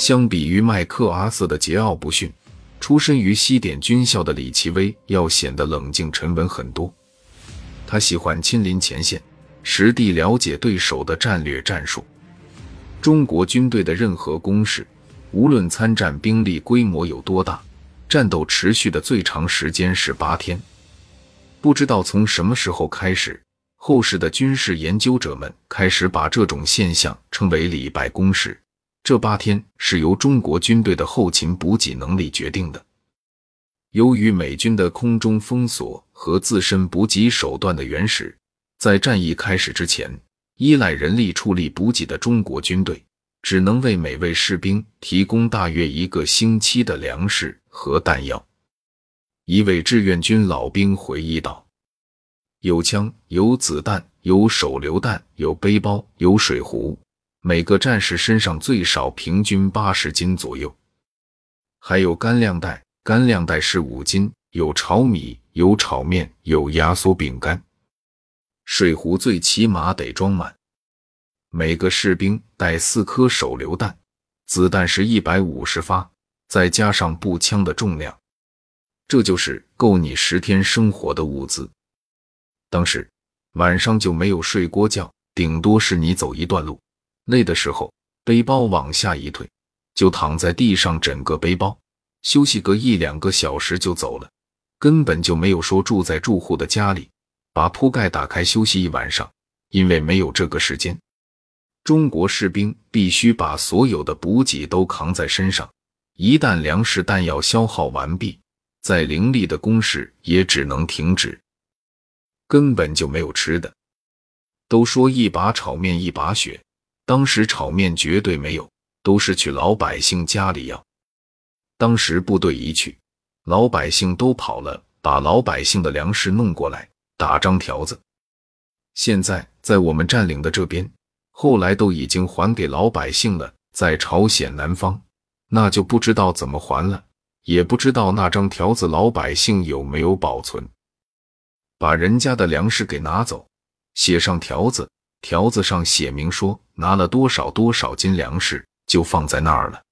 相比于麦克阿瑟的桀骜不驯，出身于西点军校的李奇微要显得冷静沉稳很多。他喜欢亲临前线，实地了解对手的战略战术。中国军队的任何攻势，无论参战兵力规模有多大，战斗持续的最长时间是八天。不知道从什么时候开始，后世的军事研究者们开始把这种现象称为“礼拜攻势”。这八天是由中国军队的后勤补给能力决定的。由于美军的空中封锁和自身补给手段的原始，在战役开始之前，依赖人力处理补给的中国军队，只能为每位士兵提供大约一个星期的粮食和弹药。一位志愿军老兵回忆道：“有枪，有子弹，有手榴弹，有背包，有水壶。每个战士身上最少平均八十斤左右，还有干粮袋。”干粮袋是五斤，有炒米，有炒面，有压缩饼干。水壶最起码得装满。每个士兵带四颗手榴弹，子弹是一百五十发，再加上步枪的重量，这就是够你十天生活的物资。当时晚上就没有睡过觉，顶多是你走一段路，累的时候背包往下一退，就躺在地上整个背包。休息个一两个小时就走了，根本就没有说住在住户的家里，把铺盖打开休息一晚上，因为没有这个时间。中国士兵必须把所有的补给都扛在身上，一旦粮食弹药消耗完毕，再凌厉的攻势也只能停止，根本就没有吃的。都说一把炒面一把血，当时炒面绝对没有，都是去老百姓家里要。当时部队一去，老百姓都跑了，把老百姓的粮食弄过来打张条子。现在在我们占领的这边，后来都已经还给老百姓了。在朝鲜南方，那就不知道怎么还了，也不知道那张条子老百姓有没有保存。把人家的粮食给拿走，写上条子，条子上写明说拿了多少多少斤粮食，就放在那儿了。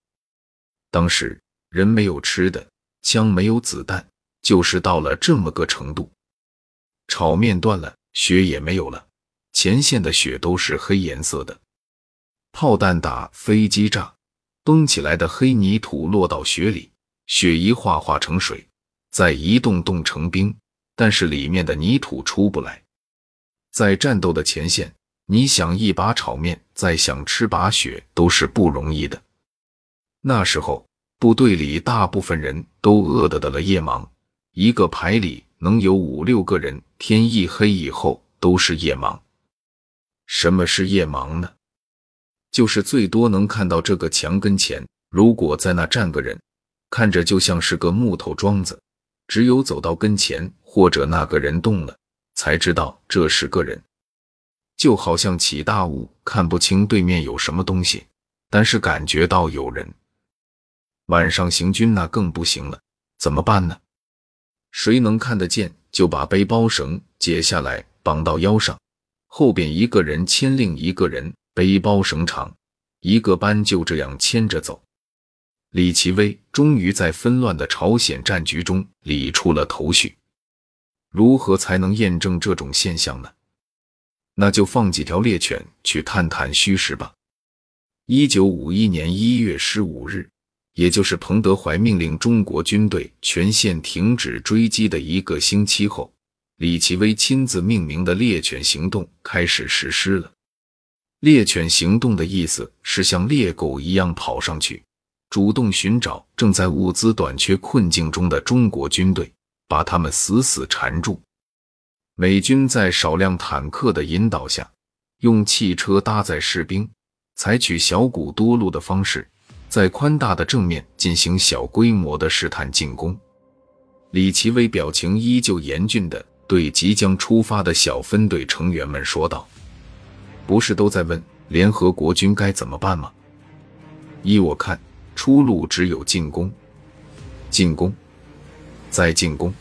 当时。人没有吃的，枪没有子弹，就是到了这么个程度。炒面断了，血也没有了，前线的血都是黑颜色的。炮弹打，飞机炸，崩起来的黑泥土落到雪里，雪一化化成水，再一冻冻成冰，但是里面的泥土出不来。在战斗的前线，你想一把炒面，再想吃把雪，都是不容易的。那时候。部队里大部分人都饿得得了夜盲，一个排里能有五六个人，天一黑以后都是夜盲。什么是夜盲呢？就是最多能看到这个墙跟前，如果在那站个人，看着就像是个木头桩子，只有走到跟前或者那个人动了，才知道这是个人。就好像起大雾，看不清对面有什么东西，但是感觉到有人。晚上行军那更不行了，怎么办呢？谁能看得见，就把背包绳解下来绑到腰上，后边一个人牵另一个人，背包绳长，一个班就这样牵着走。李奇微终于在纷乱的朝鲜战局中理出了头绪。如何才能验证这种现象呢？那就放几条猎犬去探探虚实吧。一九五一年一月十五日。也就是彭德怀命令中国军队全线停止追击的一个星期后，李奇微亲自命名的猎犬行动开始实施了。猎犬行动的意思是像猎狗一样跑上去，主动寻找正在物资短缺困境中的中国军队，把他们死死缠住。美军在少量坦克的引导下，用汽车搭载士兵，采取小股多路的方式。在宽大的正面进行小规模的试探进攻，李奇微表情依旧严峻地对即将出发的小分队成员们说道：“不是都在问联合国军该怎么办吗？依我看，出路只有进攻，进攻，再进攻。”